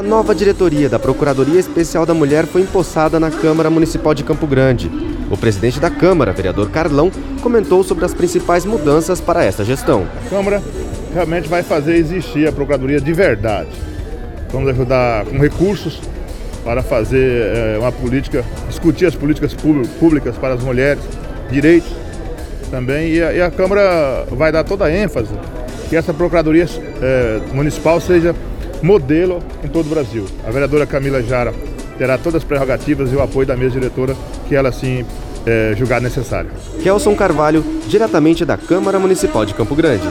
A nova diretoria da Procuradoria Especial da Mulher foi empossada na Câmara Municipal de Campo Grande. O presidente da Câmara, vereador Carlão, comentou sobre as principais mudanças para esta gestão. A Câmara realmente vai fazer existir a Procuradoria de verdade. Vamos ajudar com recursos para fazer é, uma política, discutir as políticas públicas para as mulheres, direitos também, e a, e a Câmara vai dar toda a ênfase que essa Procuradoria é, Municipal seja modelo em todo o Brasil. A vereadora Camila Jara terá todas as prerrogativas e o apoio da mesa diretora que ela assim é, julgar necessário. Kelson Carvalho, diretamente da Câmara Municipal de Campo Grande.